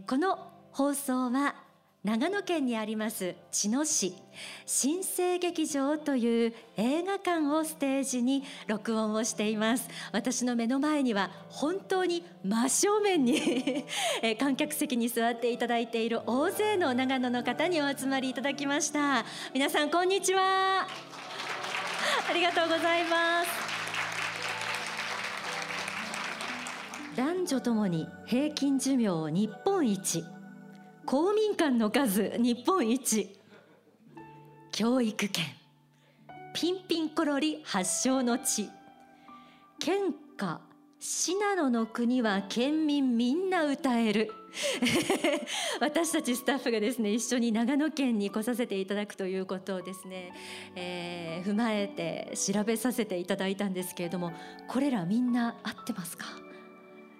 この放送は長野県にあります茅野市新生劇場という映画館をステージに録音をしています。私の目の前には本当に真正面に観客席に座っていただいている大勢の長野の方にお集まりいただきました。皆さんこんにちは。ありがとうございます。男女ともに平均寿命日本一。公民館の数日本一。教育圏ピンピンコロリ発祥の地。県歌信濃の国は県民みんな歌える。私たちスタッフがですね一緒に長野県に来させていただくということをですね、えー、踏まえて調べさせていただいたんですけれどもこれらみんな合ってますか？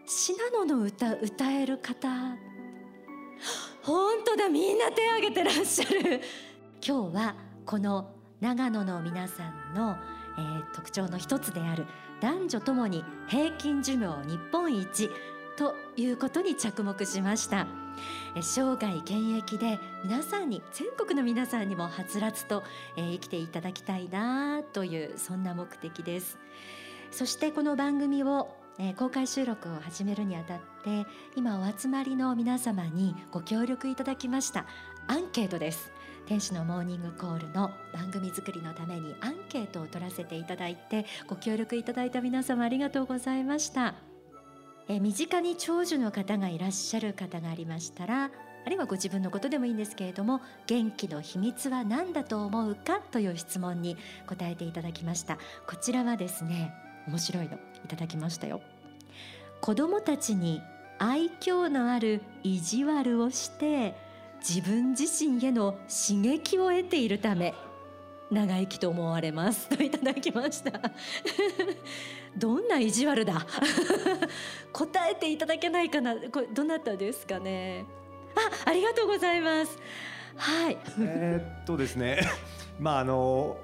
信濃の歌歌える方。本当だみんな手を挙げてらっしゃる。今日はこの長野の皆さんの、えー、特徴の一つである男女ともに平均寿命日本一ということに着目しました。生涯現役で皆さんに全国の皆さんにもはつらつと、えー、生きていただきたいなというそんな目的です。そしてこの番組をえー、公開収録を始めるにあたって今お集まりの皆様にご協力いただきましたアンケートです。天使のモーニングコールの番組作りのためにアンケートを取らせていただいてご協力いただいた皆様ありがとうございました。え身近に長寿の方がいらっしゃる方がありましたらあるいはご自分のことでもいいんですけれども元気の秘密は何だと思うかという質問に答えていただきました。こちらはですね面白いのいただきましたよ。子供たちに愛嬌のある意地悪をして自分自身への刺激を得ているため長生きと思われます。といただきました。どんな意地悪だ？答えていただけないかな？これどなたですかね？あありがとうございます。はい。えっとですね。まああの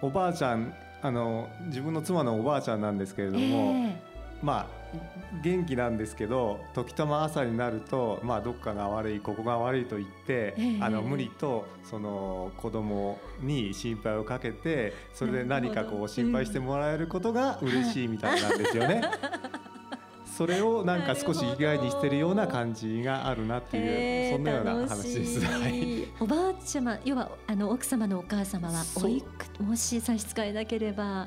おばあちゃんあの自分の妻のおばあちゃんなんですけれども、えー、まあ元気なんですけど時たま朝になると、まあ、どっかが悪いここが悪いと言って、えー、あの無理とその子供に心配をかけてそれで何かこう心配してもらえることが嬉しいみたいなんですよね。それをなんか少し意外にしてるような感じがあるなっていう、えー、そんなような話です。おばあちゃま要はあの奥様のお母様はおいくもし差し支えなければ。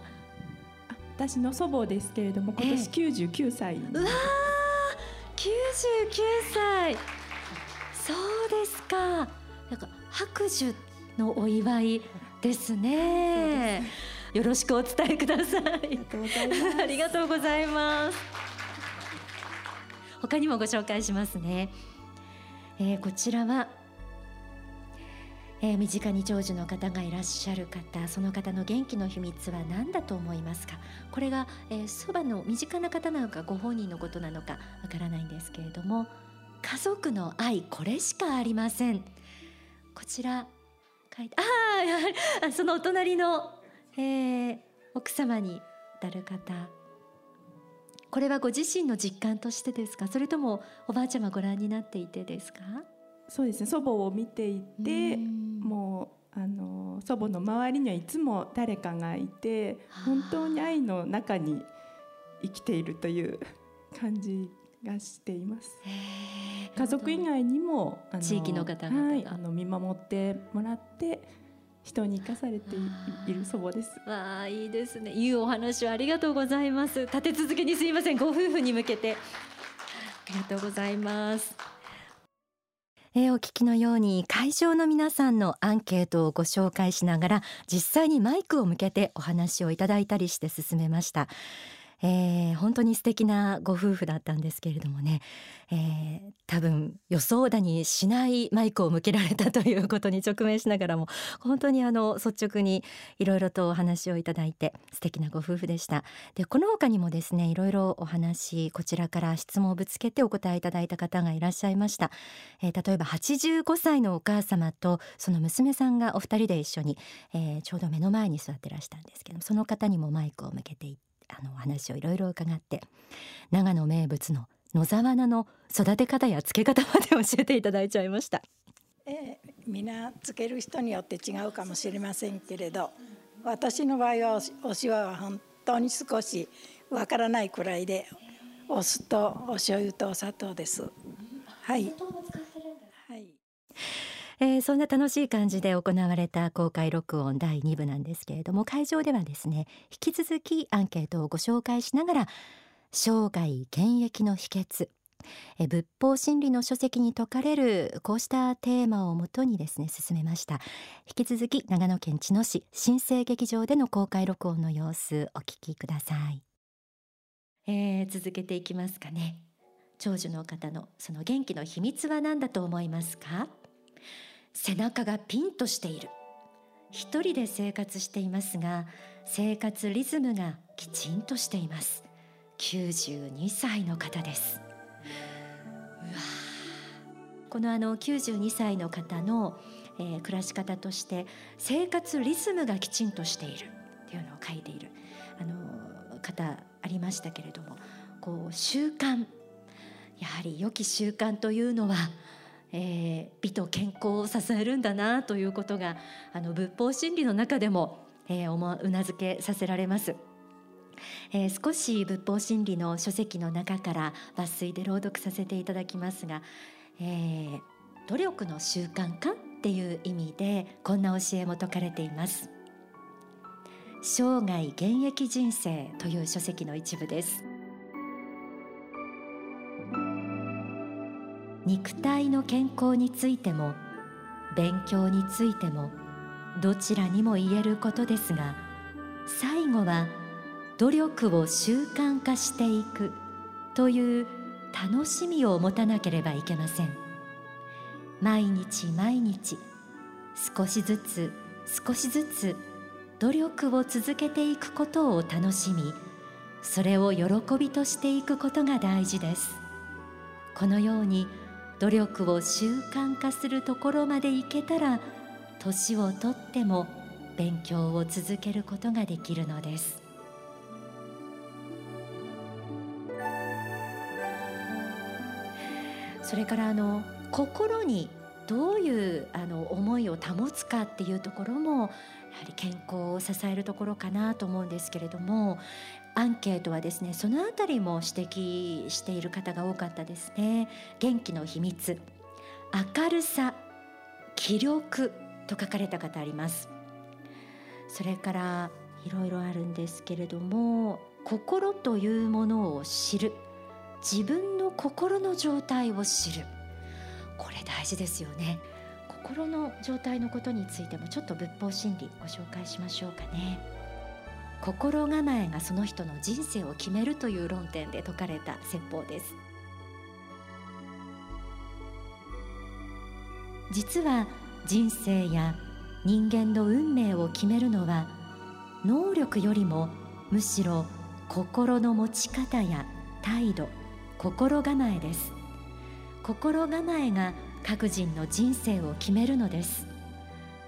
私の祖母ですけれども今年99歳、えー、うわ99歳。そうですか。なんか白寿のお祝いですね。よろしくお伝えください。ありがとうございます他にもご紹介しますね、えー、こちらはえー、身近に長寿の方がいらっしゃる方その方の元気の秘密は何だと思いますか？これがそば、の身近な方なのかご本人のことなのかわからないんですけれども家族の愛これしかありません。こちら書いてああそのお隣の、えー、奥様にたる方。これはご自身の実感としてですか？それともおばあちゃまご覧になっていてですか？そうですね。祖母を見ていてもうあの祖母の周りにはいつも誰かがいて本当に愛の中に生きているという感じがしています。家族以外にもあの地域の方々が、はい、あの見守ってもらって人に生かされている祖母です。わあいいですね。いうお話をありがとうございます。立て続けにすいません。ご夫婦に向けてありがとうございます。えー、お聞きのように会場の皆さんのアンケートをご紹介しながら実際にマイクを向けてお話をいただいたりして進めましたえー、本当に素敵なご夫婦だったんですけれどもね、えー、多分予想だにしないマイクを向けられたということに直面しながらも本当にあの率直にいろいろとお話をいただいて素敵なご夫婦でした。でこの他にもですねいろいろお話こちらから質問をぶつけてお答えいただいた方がいらっしゃいました、えー、例えば85歳のお母様とその娘さんがお二人で一緒に、えー、ちょうど目の前に座ってらしたんですけどその方にもマイクを向けていてあのお話をいろいろ伺って長野名物の野沢菜の育て方や漬け方まで教えていただいちゃいました。えー、みんな漬ける人によって違うかもしれませんけれど私の場合はお塩は本当に少しわからないくらいでお酢とお醤油とお砂糖です。はい。はい。えー、そんな楽しい感じで行われた公開録音第2部なんですけれども会場ではですね引き続きアンケートをご紹介しながら生涯現役の秘訣え仏法真理の書籍に説かれるこうしたテーマをもとにですね進めました。引き続き長野県茅野市新生劇場での公開録音の様子お聞きください、えー、続けていきますかね。長寿の方のその元気の秘密は何だと思いますか？背中がピンとしている。一人で生活していますが生活リズムがきちんとしています。92歳の方です。このあの92歳の方の、えー、暮らし方として生活リズムがきちんとしている。っていうのを書いているあの方ありましたけれどもこう習慣。やはり良き習慣というのはえー、美と健康を支えるんだなということがあの仏法真理の中でも、えー、うなずけさせられます。えー、少し仏法真理の書籍の中から抜粋で朗読させていただきますが、えー、努力の習慣化っていう意味でこんな教えも説かれています生涯現役人生という書籍の一部です肉体の健康についても勉強についてもどちらにも言えることですが最後は努力を習慣化していくという楽しみを持たなければいけません。毎日毎日少しずつ少しずつ努力を続けていくことを楽しみそれを喜びとしていくことが大事です。このように努力を習慣化するところまでいけたら年をとっても勉強を続けることができるのです。それからあの心にどういうあの思いを保つかっていうところもやはり健康を支えるところかなと思うんですけれどもアンケートはですねそのあたりも指摘している方が多かったですね。元気の秘密明るさ気力と書かれた方あります。それからいろいろあるんですけれども心というものを知る。自分の心の状態を知る。これ大事ですよね。心の状態のことについてもちょっと仏法真理ご紹介しましょうかね。心構えがその人の人生を決めるという論点で説かれた説法です。実は人生や人間の運命を決めるのは能力よりもむしろ心の持ち方や態度心構えです。心構えが各人の人生を決めるのです。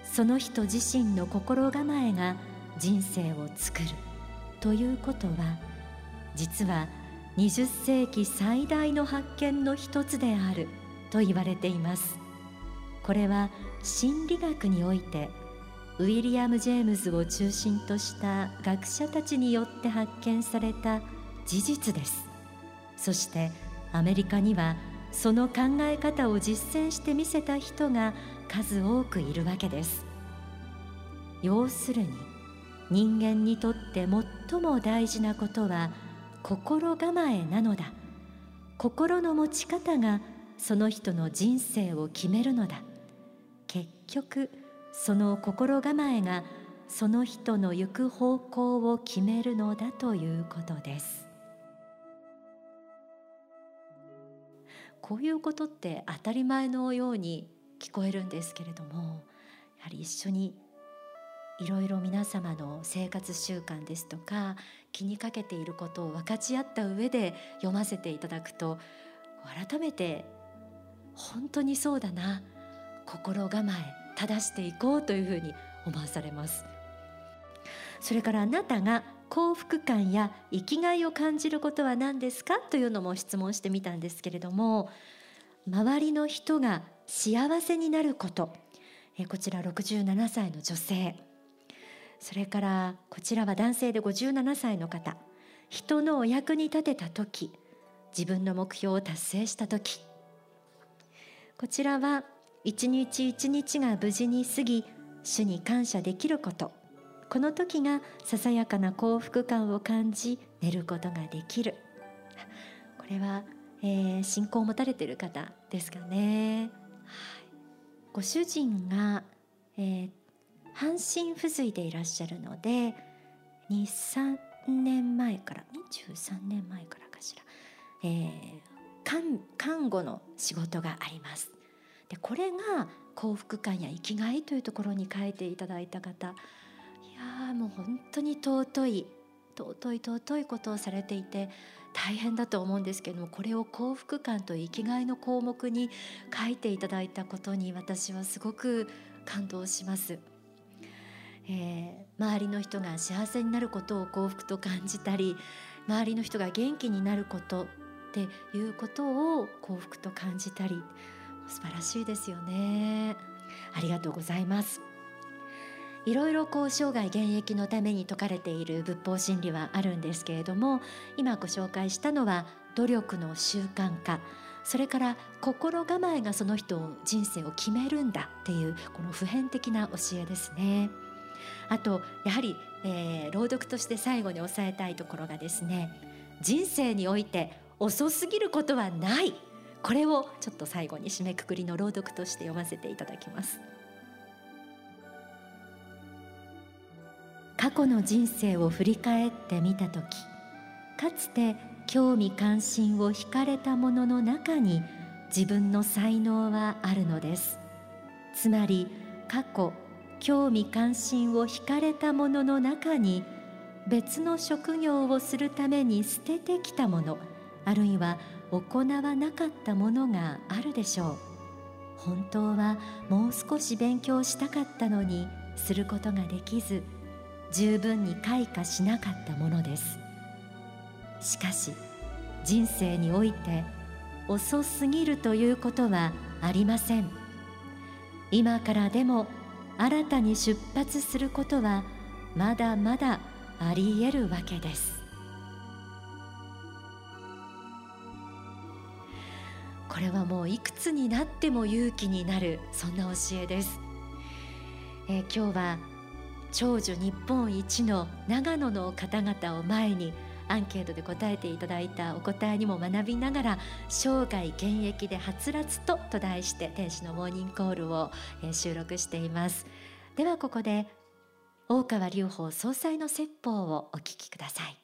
その人自身の心構えが人生を作るということは実は20世紀最大の発見の一つであると言われています。これは心理学においてウィリアム・ジェームズを中心とした学者たちによって発見された事実です。そしてアメリカにはその考え方を実践してみせた人が数多くいるわけです。要するに人間にとって最も大事なことは心構えなのだ。心の持ち方がその人の人生を決めるのだ。結局その心構えがその人の行く方向を決めるのだということです。こういうことって当たり前のように聞こえるんですけれどもやはり一緒にいろいろ皆様の生活習慣ですとか気にかけていることを分かち合った上で読ませていただくと改めて本当にそうだな心構え正していこうというふうに思わされます。それからあなたが幸福感や生きがいを感じることは何ですかというのも質問してみたんですけれども周りの人が幸せになることこちら67歳の女性。それからこちらは男性で57歳の方。人のお役に立てた時自分の目標を達成した時。こちらは一日一日が無事に過ぎ主に感謝できること。この時がささやかな幸福感を感じ寝ることができる。これは、えー、信仰を持たれている方ですかね、ご主人が、えー、半身不随でいらっしゃるので23年前から23年前からかしら、えー、看看護の仕事がありますでこれが幸福感や生きがいというところに書いていただいた方いやもう本当に尊い尊い尊いことをされていて大変だと思うんですけれどもこれを幸福感と生きがいの項目に書いていただいたことに私はすごく感動します。えー、周りの人が幸せになることを幸福と感じたり周りの人が元気になることっていうことを幸福と感じたり素晴らしいですよねありがとうございますいろいろこう生涯現役のために説かれている仏法真理はあるんですけれども今ご紹介したのは努力の習慣化それから心構えがその人を人生を決めるんだっていうこの普遍的な教えですね。あとやはり、えー、朗読として最後に押さえたいところがですね人生において遅すぎることはない。これをちょっと最後に締めくくりの朗読として読ませていただきます。過去の人生を振り返ってみた時かつて興味関心を惹かれたものの中に自分の才能はあるのです。つまり過去興味関心を惹かれたものの中に別の職業をするために捨ててきたものあるいは行わなかったものがあるでしょう。本当はもう少し勉強したかったのにすることができず十分に開花しなかったものです。しかし人生において遅すぎるということはありません。今からでも新たに出発することはまだまだありえるわけです。これはもういくつになっても勇気になるそんな教えです、えー、今日は長寿日本一の長野の方々を前にアンケートで答えていただいたお答えにも学びながら生涯現役ではつらつとと題して天使のモーニングコールを収録しています。ではここで大川隆法総裁の説法をお聞きください。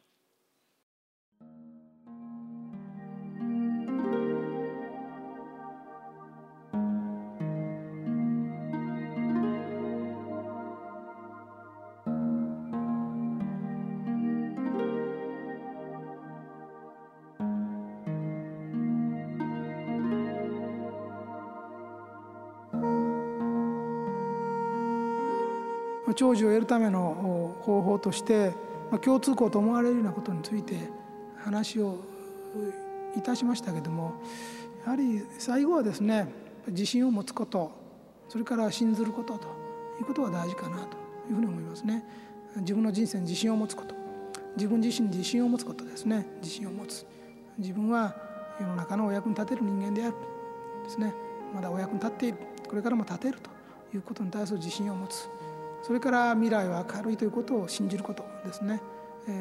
長寿を得るための方法として、ま、共通項と思われるようなことについて話をいたしましたけどもやはり最後はですね自信を持つことそれから信ずることということが大事かなというふうに思いますね。自分の人生に自信を持つこと自分自身に自信を持つことですね。自信を持つ。自分は世の中のお役に立てる人間である。ですね。まだお役に立っている。これからも立てるということに対する自信を持つ。それから未来は明るいということを信じることですね、え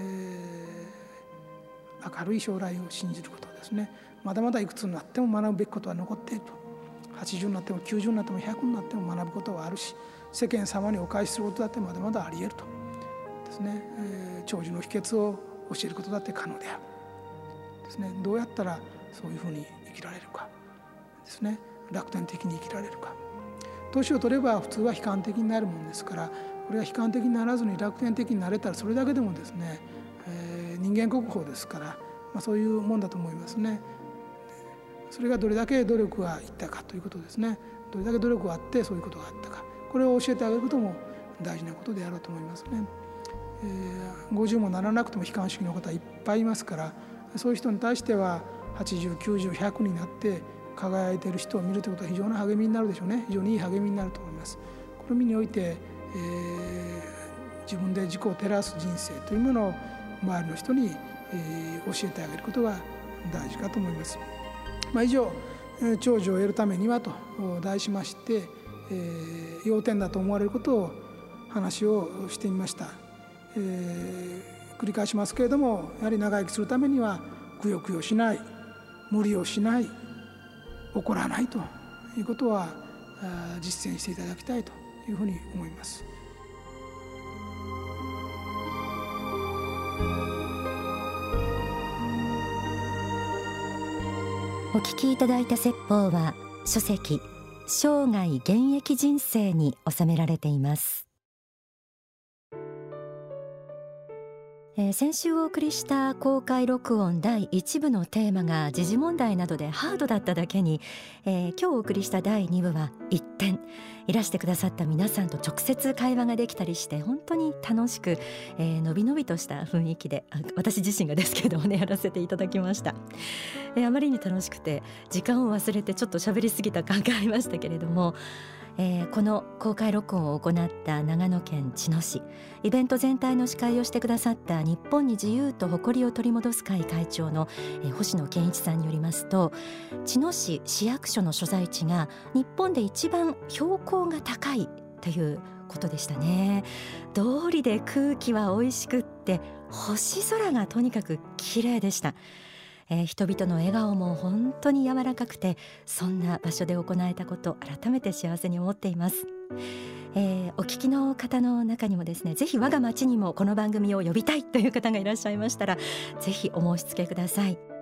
ー、明るい将来を信じることですね。まだまだいくつになっても学ぶべきことは残っていると。80になっても90になっても100になっても学ぶことはあるし世間様にお返しすることだってまだまだありえるとですね、えー、長寿の秘訣を教えることだって可能であるですね。どうやったらそういうふうに生きられるかですね。楽天的に生きられるか。年を取れば普通は悲観的になるものですからこれが悲観的にならずに楽天的になれたらそれだけでもですね、えー、人間国宝ですから、まあ、そういうもんだと思いますね。それがどれだけ努力がいったかということですねどれだけ努力があってそういうことがあったかこれを教えてあげることも大事なことであろうと思いますね。えー、50もならなくても悲観主義の方いっぱいいますからそういう人に対しては8090100になって輝いている人を見るということは非常に励みになるでしょうね非常にいい励みになると思います。この意において、えー、自分で自己を照らす人生というものを周りの人に、えー、教えてあげることが大事かと思います。まあ、以上長寿を得るためにはと題しまして、えー、要点だと思われることを話をしてみました、えー、繰り返しますけれどもやはり長生きするためにはくよくよしない無理をしない怒らないということは実践していただきたいというふうに思います。お聞きいただいた説法は書籍生涯現役人生に収められています先週お送りした公開録音第1部のテーマが時事問題などでハードだっただけに、えー、今日お送りした第2部は一点。いらしてくださった皆さんと直接会話ができたりして本当に楽しく、えー、のびのびとした雰囲気で私自身がですけどもねやらせていただきました、えー、あまりに楽しくて時間を忘れてちょっと喋りすぎた感がありましたけれどもえー、この公開録音を行った長野県茅野市。イベント全体の司会をしてくださった日本に自由と誇りを取り戻す会会長の、えー、星野健一さんによりますと茅野市市役所の所在地が日本で一番標高が高いということでしたね。通りで空気は美味しくって星空がとにかく綺麗でした。えー、人々の笑顔も本当に柔らかくてそんな場所で行えたこと改めて幸せに思っています。えー、お聞きの方の中にもですねぜひ我が町にもこの番組を呼びたいという方がいらっしゃいましたらぜひお申し付けください。